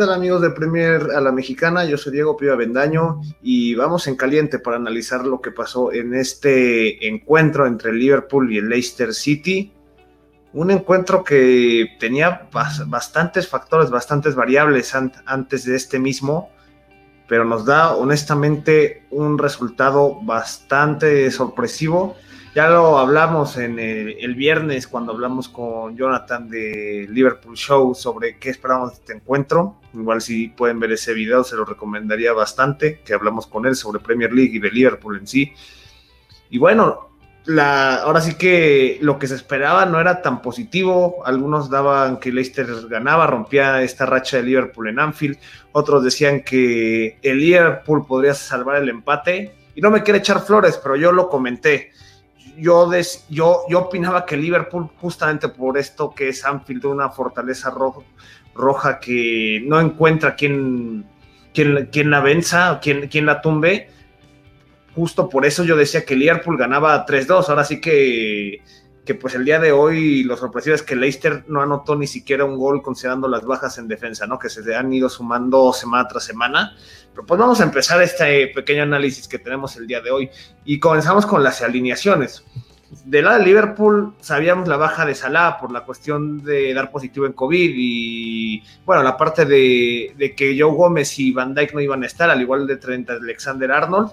tal amigos de Premier a la Mexicana? Yo soy Diego Piva Bendaño y vamos en caliente para analizar lo que pasó en este encuentro entre el Liverpool y el Leicester City. Un encuentro que tenía bastantes factores, bastantes variables antes de este mismo, pero nos da honestamente un resultado bastante sorpresivo ya lo hablamos en el, viernes cuando hablamos con Jonathan de Liverpool Show sobre qué esperamos de este encuentro. Igual si pueden ver ese video se lo recomendaría bastante, que hablamos con él sobre Premier League y de Liverpool en sí. Y bueno, la, ahora sí que lo que se esperaba no era tan positivo. Algunos daban que Leicester ganaba, rompía esta racha de Liverpool en Anfield. Otros decían que el Liverpool podría salvar el empate. Y no me quiere echar flores, pero yo lo comenté yo, yo, yo opinaba que Liverpool, justamente por esto que es Anfield, una fortaleza roja que no encuentra quien, quien, la venza, quien, quien la tumbe, justo por eso yo decía que Liverpool ganaba 3-2. Ahora sí que, que, pues el día de hoy lo sorpresivo es que Leicester no anotó ni siquiera un gol considerando las bajas en defensa, ¿no? Que se han ido sumando semana tras semana. Pero pues vamos a empezar este pequeño análisis que tenemos el día de hoy y comenzamos con las alineaciones. Del lado de Liverpool sabíamos la baja de Salah por la cuestión de dar positivo en COVID y bueno, la parte de, que Joe Gómez y Van Dyke no iban a estar, al igual de 30 Alexander Arnold.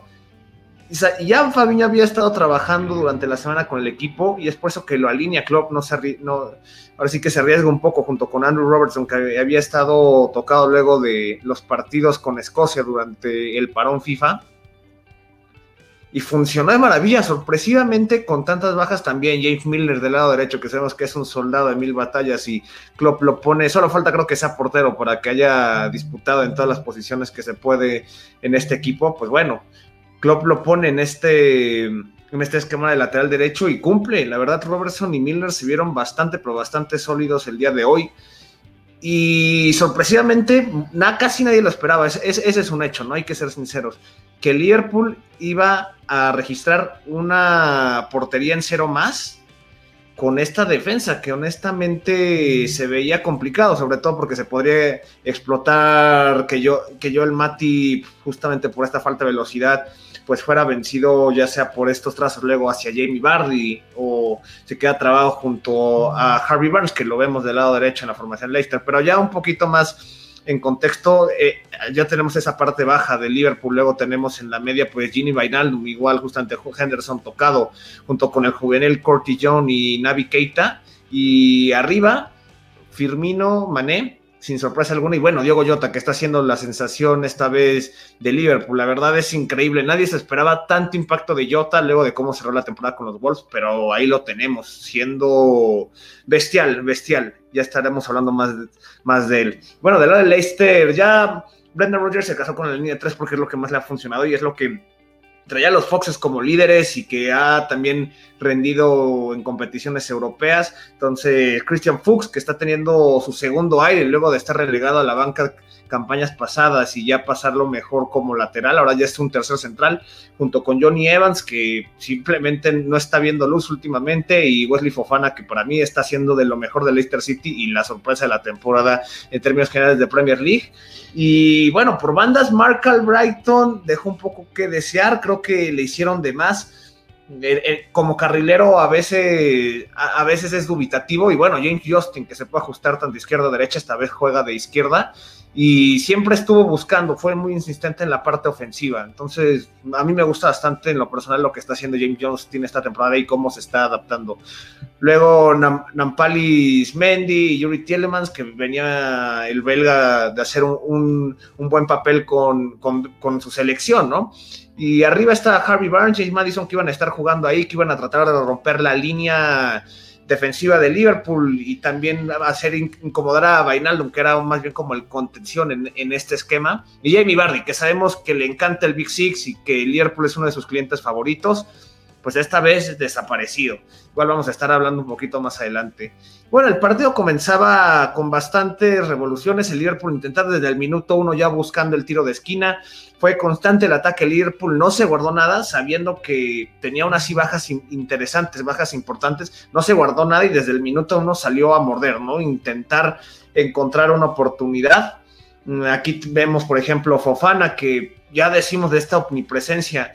Y ya Fabiño había estado trabajando durante la semana con el equipo y es por eso que lo alinea Klopp, no se, no, ahora sí que se arriesga un poco junto con Andrew Robertson, que había estado tocado luego de los partidos con Escocia durante el parón FIFA. Y funcionó de maravilla, sorpresivamente con tantas bajas también. James Miller del lado derecho, que sabemos que es un soldado de mil batallas y Klopp lo pone, solo falta creo que sea portero para que haya disputado en todas las posiciones que se puede en este equipo. Pues bueno, Klopp lo pone en este, en este esquema de lateral derecho y cumple. La verdad, Robertson y Miller se vieron bastante, pero bastante sólidos el día de hoy. Y sorpresivamente, casi nadie lo esperaba. ese es un hecho, no hay que ser sinceros. Que Liverpool iba a registrar una portería en cero más con esta defensa que honestamente se veía complicado, sobre todo porque se podría explotar que yo, que yo el Mati, justamente por esta falta de velocidad, pues fuera vencido ya sea por estos trazos luego hacia Jamie Bardi o se queda trabado junto a Harvey Barnes, que lo vemos del lado derecho en la formación Leicester, pero ya un poquito más en contexto, eh, ya tenemos esa parte baja de Liverpool, luego tenemos en la media pues Gini Vainaldum, igual justamente Henderson tocado, junto con el juvenil Corti John y Navi Keita, y arriba Firmino, Mané, sin sorpresa alguna. Y bueno, Diego Jota, que está haciendo la sensación esta vez de Liverpool. La verdad es increíble. Nadie se esperaba tanto impacto de Jota luego de cómo cerró la temporada con los Wolves, pero ahí lo tenemos, siendo bestial, bestial. Ya estaremos hablando más, más de él. Bueno, del lado de Leicester, ya Brendan Rodgers se casó con la línea 3 porque es lo que más le ha funcionado y es lo que traía a los Foxes como líderes y que ha también rendido en competiciones europeas. Entonces, Christian Fuchs, que está teniendo su segundo aire luego de estar relegado a la banca campañas pasadas y ya pasarlo mejor como lateral, ahora ya es un tercer central, junto con Johnny Evans, que simplemente no está viendo luz últimamente, y Wesley Fofana, que para mí está haciendo de lo mejor de Leicester City y la sorpresa de la temporada en términos generales de Premier League. Y bueno, por bandas, Mark Albrighton dejó un poco que desear, creo que le hicieron de más. Eh, eh, como carrilero a veces, a, veces es dubitativo y bueno, James Justin que se puede ajustar tanto izquierda a derecha, esta vez juega de izquierda y siempre estuvo buscando, fue muy insistente en la parte ofensiva. Entonces, a mí me gusta bastante en lo personal lo que está haciendo James Justin esta temporada y cómo se está adaptando. Luego Nampalis Mendy y Yuri Tielemans, que venía el belga de hacer un, buen papel con, con su selección, ¿no? Y arriba está Harvey Barnes y Madison que iban a estar jugando ahí, que iban a tratar de romper la línea defensiva de Liverpool y también hacer incomodar a Vainaldum, que era más bien como el contención en, este esquema. Y Jamie Barry, que sabemos que le encanta el Big Six y que Liverpool es uno de sus clientes favoritos pues esta vez desaparecido. Igual vamos a estar hablando un poquito más adelante. Bueno, el partido comenzaba con bastantes revoluciones. El Liverpool intentar desde el minuto uno ya buscando el tiro de esquina. Fue constante el ataque. El Liverpool no se guardó nada, sabiendo que tenía unas y bajas interesantes, bajas importantes. No se guardó nada y desde el minuto uno salió a morder, ¿no? Intentar encontrar una oportunidad Mm, aquí vemos, por ejemplo, Fofana, que ya decimos de esta omnipresencia,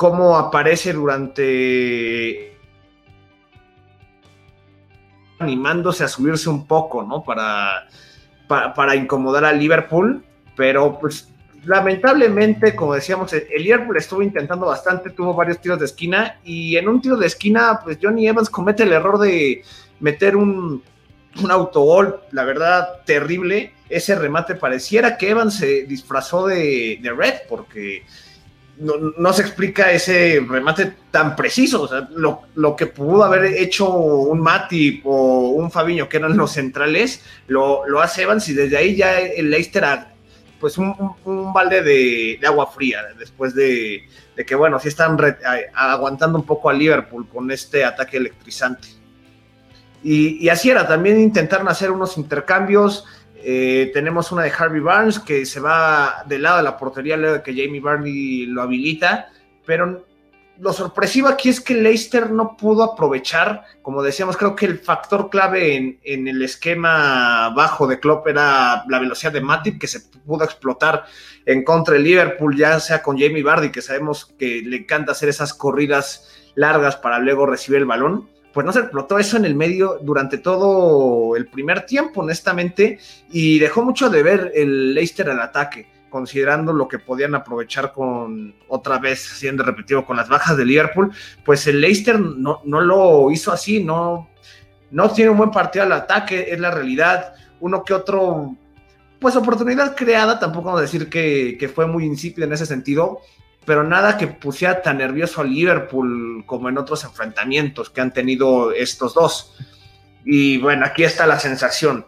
cómo aparece durante animándose a subirse un poco, ¿no? Para, para, incomodar a Liverpool, pero pues lamentablemente, como decíamos, el Liverpool estuvo intentando bastante, tuvo varios tiros de esquina y en un tiro de esquina, pues Johnny Evans comete el error de meter un, un autogol, la verdad, terrible. Ese remate pareciera que Evans se disfrazó de, Red, porque no, se explica ese remate tan preciso. O sea, lo, que pudo haber hecho un Matip o un Fabiño, que eran los centrales, lo, hace Evans y desde ahí ya el Leicester, pues un, balde de, agua fría, después de, que, bueno, sí están aguantando un poco a Liverpool con este ataque electrizante. Y, así era, también intentaron hacer unos intercambios. Eh, tenemos una de Harvey Barnes que se va del lado de la portería luego de que Jamie Barney lo habilita, pero lo sorpresivo aquí es que Leicester no pudo aprovechar, como decíamos, creo que el factor clave en, el esquema bajo de Klopp era la velocidad de Matip, que se pudo explotar en contra de Liverpool, ya sea con Jamie Vardy, que sabemos que le encanta hacer esas corridas largas para luego recibir el balón pues no se explotó eso en el medio durante todo el primer tiempo, honestamente, y dejó mucho de ver el Leicester al ataque, considerando lo que podían aprovechar con otra vez, siendo repetido con las bajas de Liverpool, pues el Leicester no, no lo hizo así, no, no tiene un buen partido al ataque, es la realidad, uno que otro, pues oportunidad creada, tampoco vamos a decir que, que fue muy insípida en ese sentido, pero nada que pusiera tan nervioso a Liverpool como en otros enfrentamientos que han tenido estos dos. Y bueno, aquí está la sensación.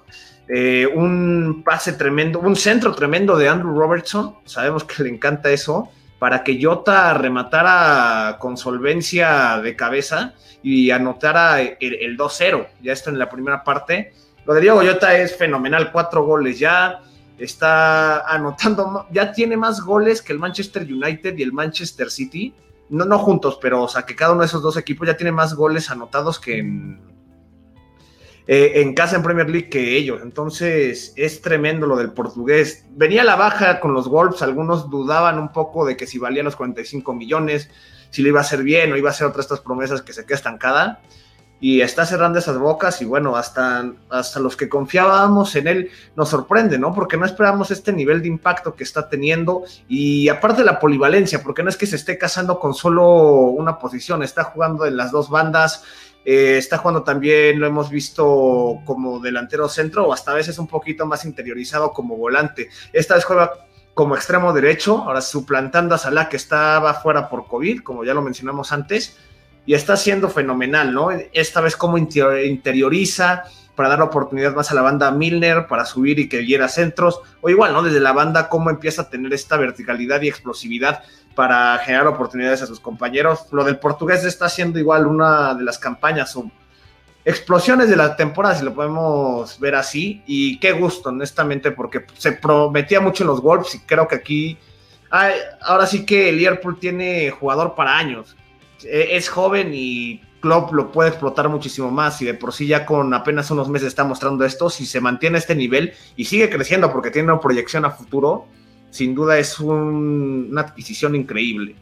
Eh, un pase tremendo, un centro tremendo de Andrew Robertson, sabemos que le encanta eso, para que Jota rematara con solvencia de cabeza y anotara el, el 2-0, ya esto en la primera parte. Lo de Diego Jota es fenomenal, cuatro goles ya, está anotando, ya tiene más goles que el Manchester United y el Manchester City. No, no juntos, pero o sea que cada uno de esos dos equipos ya tiene más goles anotados que en, eh, casa en Premier League que ellos. Entonces es tremendo lo del portugués. Venía a la baja con los Wolves, algunos dudaban un poco de que si valían los 45 millones, si lo iba a hacer bien o iba a ser otra de estas promesas que se queda estancada y está cerrando esas bocas y bueno, hasta, hasta los que confiábamos en él nos sorprende, ¿no? Porque no esperamos este nivel de impacto que está teniendo y aparte la polivalencia, porque no es que se esté casando con solo una posición, está jugando en las dos bandas, eh, está jugando también, lo hemos visto como delantero centro o hasta a veces un poquito más interiorizado como volante. Esta vez juega como extremo derecho, ahora suplantando a Salah que estaba fuera por COVID, como ya lo mencionamos antes y está siendo fenomenal, ¿no? Esta vez como interioriza para dar la oportunidad más a la banda Milner para subir y que diera centros, o igual, ¿no? Desde la banda cómo empieza a tener esta verticalidad y explosividad para generar oportunidades a sus compañeros. Lo del portugués está siendo igual una de las campañas o explosiones de la temporada, si lo podemos ver así, y qué gusto, honestamente, porque se prometía mucho en los Wolves y creo que aquí, ahora sí que el Liverpool tiene jugador para años es joven y Klopp lo puede explotar muchísimo más. Y de por sí ya con apenas unos meses está mostrando esto, si se mantiene a este nivel y sigue creciendo porque tiene una proyección a futuro, sin duda es una adquisición increíble.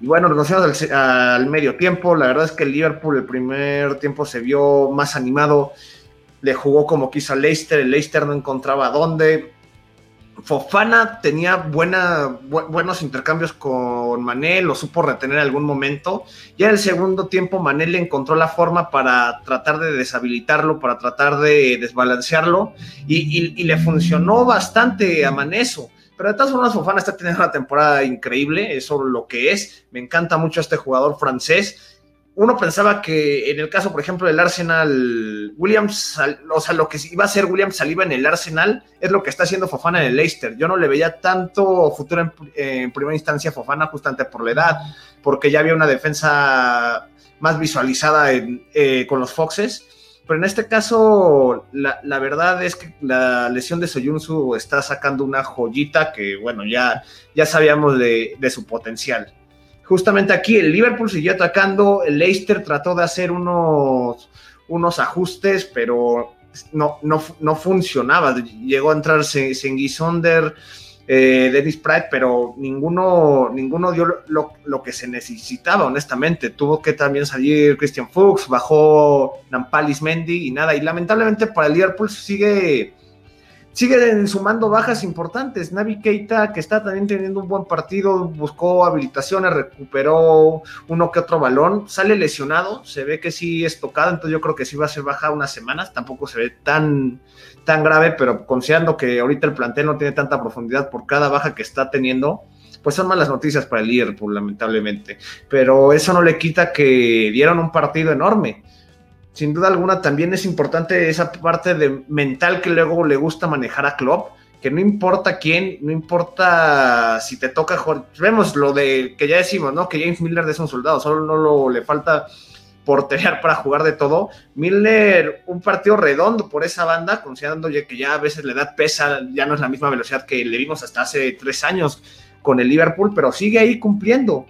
Y bueno, vamos al, al, medio tiempo, la verdad es que el Liverpool el primer tiempo se vio más animado, le jugó como quiso a Leicester, el Leicester no encontraba dónde, Fofana tenía buena, buenos intercambios con Mané, lo supo retener en algún momento. Ya en el segundo tiempo Mané le encontró la forma para tratar de deshabilitarlo, para tratar de desbalancearlo y, le funcionó bastante a Mané eso. Pero de todas formas Fofana está teniendo una temporada increíble, eso lo que es. Me encanta mucho este jugador francés uno pensaba que en el caso, por ejemplo, del Arsenal, Williams, o sea, lo que iba a ser Williams saliva en el Arsenal es lo que está haciendo Fofana en el Leicester. Yo no le veía tanto futuro en, primera instancia a Fofana justamente por la edad, porque ya había una defensa más visualizada eh, con los Foxes. Pero en este caso, la, verdad es que la lesión de Soyunsu está sacando una joyita que, bueno, ya, ya sabíamos de su potencial justamente aquí el Liverpool siguió atacando, el Leicester trató de hacer unos, unos ajustes, pero no, no, no funcionaba. Llegó a entrar Sengisonder, eh, Dennis Pratt, pero ninguno, ninguno dio lo, lo, que se necesitaba, honestamente. Tuvo que también salir Christian Fuchs, bajó Nampalis Mendy y nada. Y lamentablemente para el Liverpool sigue Sigue sumando bajas importantes. Navi Keita, que está también teniendo un buen partido, buscó habilitaciones, recuperó uno que otro balón, sale lesionado, se ve que sí es tocado, entonces yo creo que sí va a ser baja unas semanas, tampoco se ve tan, tan grave, pero considerando que ahorita el plantel no tiene tanta profundidad por cada baja que está teniendo, pues son malas noticias para el Liverpool, lamentablemente. Pero eso no le quita que dieron un partido enorme sin duda alguna también es importante esa parte de mental que luego le gusta manejar a Klopp, que no importa quién, no importa si te toca Vemos lo de que ya decimos, ¿no? Que James Miller es un soldado, solo no lo, le falta porterear para jugar de todo. Miller, un partido redondo por esa banda, considerando que ya a veces le da pesa, ya no es la misma velocidad que le vimos hasta hace tres años con el Liverpool, pero sigue ahí cumpliendo.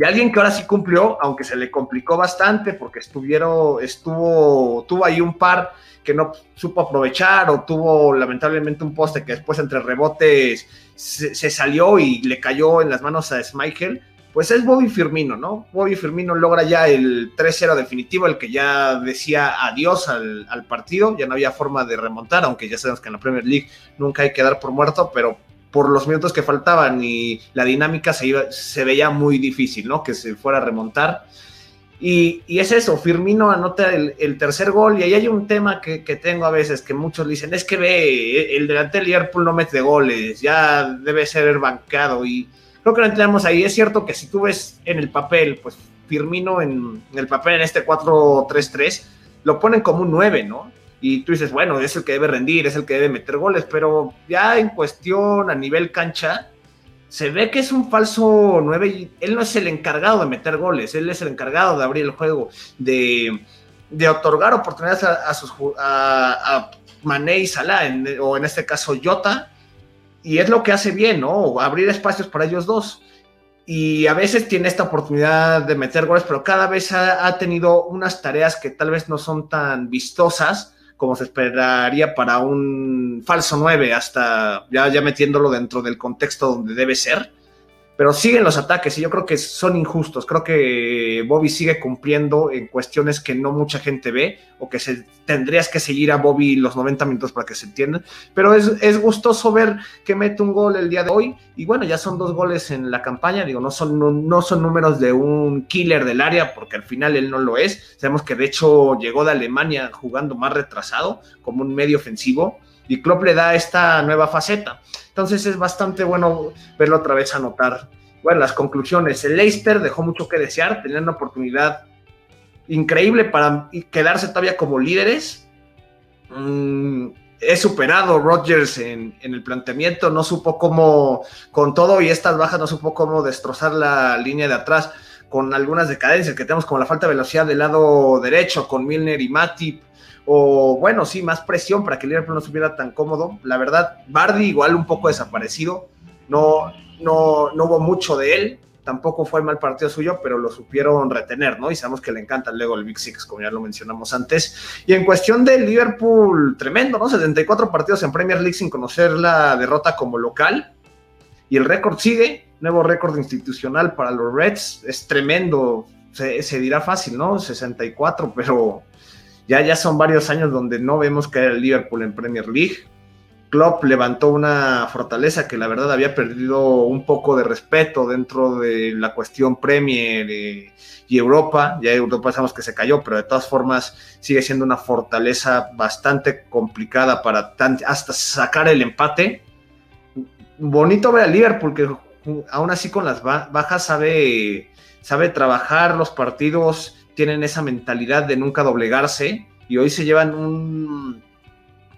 Y alguien que ahora sí cumplió, aunque se le complicó bastante porque estuvieron, estuvo, tuvo ahí un par que no supo aprovechar o tuvo lamentablemente un poste que después entre rebotes se, salió y le cayó en las manos a Schmeichel, pues es Bobby Firmino, ¿no? Bobby Firmino logra ya el 3-0 definitivo, el que ya decía adiós al, partido, ya no había forma de remontar, aunque ya sabemos que en la Premier League nunca hay que dar por muerto, pero por los minutos que faltaban y la dinámica se, iba, se veía muy difícil, ¿no? Que se fuera a remontar. Y, es eso, Firmino anota el, tercer gol y ahí hay un tema que, tengo a veces que muchos dicen, es que ve, el delante del Liverpool no mete goles, ya debe ser bancado y creo que lo entendemos ahí. Es cierto que si tú ves en el papel, pues Firmino en, en el papel en este 4-3-3, lo ponen como un 9, ¿no? Y tú dices, bueno, es el que debe rendir, es el que debe meter goles, pero ya en cuestión a nivel cancha, se ve que es un falso 9 y él no es el encargado de meter goles, él es el encargado de abrir el juego, de, otorgar oportunidades a, sus, a, Mané y Salah, o en este caso Jota, y es lo que hace bien, ¿no? Abrir espacios para ellos dos. Y a veces tiene esta oportunidad de meter goles, pero cada vez ha, ha tenido unas tareas que tal vez no son tan vistosas, como se esperaría para un falso 9, hasta ya, ya metiéndolo dentro del contexto donde debe ser pero siguen los ataques y yo creo que son injustos. Creo que Bobby sigue cumpliendo en cuestiones que no mucha gente ve o que se, tendrías que seguir a Bobby los 90 minutos para que se entiendan. Pero es, es, gustoso ver que mete un gol el día de hoy y bueno, ya son dos goles en la campaña. Digo, no son, no, no son números de un killer del área porque al final él no lo es. Sabemos que de hecho llegó de Alemania jugando más retrasado como un medio ofensivo y Klopp le da esta nueva faceta. Entonces es bastante bueno verlo otra vez anotar. Bueno, las conclusiones. El Leicester dejó mucho que desear, tenía una oportunidad increíble para quedarse todavía como líderes. Mm, he superado Rodgers en, en, el planteamiento, no supo cómo, con todo y estas bajas, no supo cómo destrozar la línea de atrás con algunas decadencias que tenemos, como la falta de velocidad del lado derecho, con Milner y Matip, o bueno, sí, más presión para que Liverpool no estuviera tan cómodo. La verdad, Bardi igual un poco desaparecido, no, no, no hubo mucho de él, tampoco fue mal partido suyo, pero lo supieron retener, ¿no? Y sabemos que le encanta luego el Big Six, como ya lo mencionamos antes. Y en cuestión del Liverpool, tremendo, ¿no? 74 partidos en Premier League sin conocer la derrota como local. Y el récord sigue, nuevo récord institucional para los Reds, es tremendo, se, se dirá fácil, ¿no? 64, pero ya, ya son varios años donde no vemos caer el Liverpool en Premier League. Klopp levantó una fortaleza que la verdad había perdido un poco de respeto dentro de la cuestión Premier eh, y Europa. Ya Europa sabemos que se cayó, pero de todas formas sigue siendo una fortaleza bastante complicada para hasta sacar el empate. Bonito ver al Liverpool que aún así con las bajas sabe, sabe trabajar los partidos tienen esa mentalidad de nunca doblegarse y hoy se llevan un,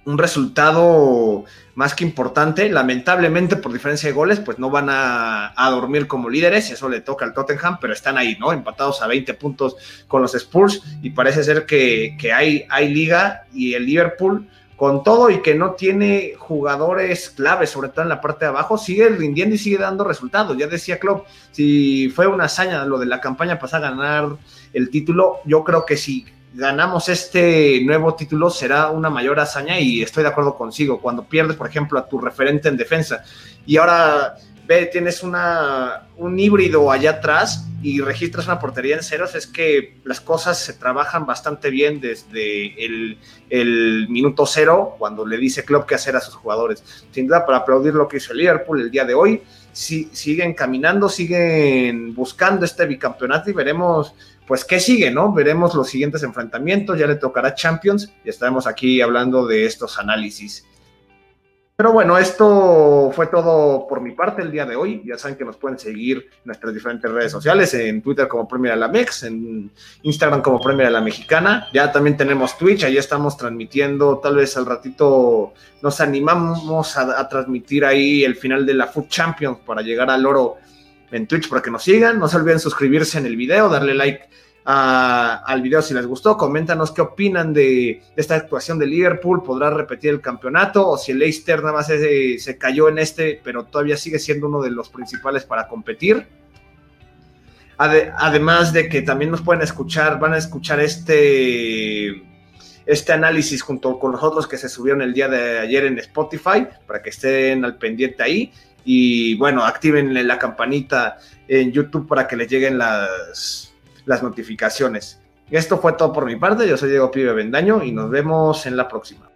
un resultado más que importante. Lamentablemente, por diferencia de goles, pues no van a, dormir como líderes, y eso le toca al Tottenham, pero están ahí, ¿no? Empatados a 20 puntos con los Spurs, y parece ser que, hay, hay liga y el Liverpool con todo y que no tiene jugadores claves, sobre todo en la parte de abajo, sigue rindiendo y sigue dando resultados. Ya decía Klopp, si fue una hazaña lo de la campaña pasada ganar el título, yo creo que si ganamos este nuevo título será una mayor hazaña y estoy de acuerdo consigo. Cuando pierdes, por ejemplo, a tu referente en defensa y ahora ve, tienes una, un híbrido allá atrás y registras una portería en ceros, es que las cosas se trabajan bastante bien desde el, minuto cero, cuando le dice Klopp qué hacer a sus jugadores. Sin duda, para aplaudir lo que hizo el Liverpool el día de hoy, si, siguen caminando, siguen buscando este bicampeonato y veremos pues qué sigue, ¿no? Veremos los siguientes enfrentamientos, ya le tocará Champions y estaremos aquí hablando de estos análisis. Pero bueno, esto fue todo por mi parte el día de hoy. Ya saben que nos pueden seguir en nuestras diferentes redes sociales, en Twitter como Premier la Mex, en Instagram como Premier la Mexicana. Ya también tenemos Twitch, ahí estamos transmitiendo, tal vez al ratito nos animamos a, a transmitir ahí el final de la Food Champions para llegar al oro en Twitch para que nos sigan. No se olviden suscribirse en el video, darle like al video si les gustó. Coméntanos qué opinan de, esta actuación de Liverpool. ¿Podrá repetir el campeonato? O si el Leicester nada más se, se, cayó en este, pero todavía sigue siendo uno de los principales para competir. además de que también nos pueden escuchar, van a escuchar este, este análisis junto con los otros que se subieron el día de ayer en Spotify, para que estén al pendiente ahí. Y bueno, activen la campanita en YouTube para que les lleguen las las notificaciones. Esto fue todo por mi parte, yo soy Diego Pibe Bendaño y nos vemos en la próxima.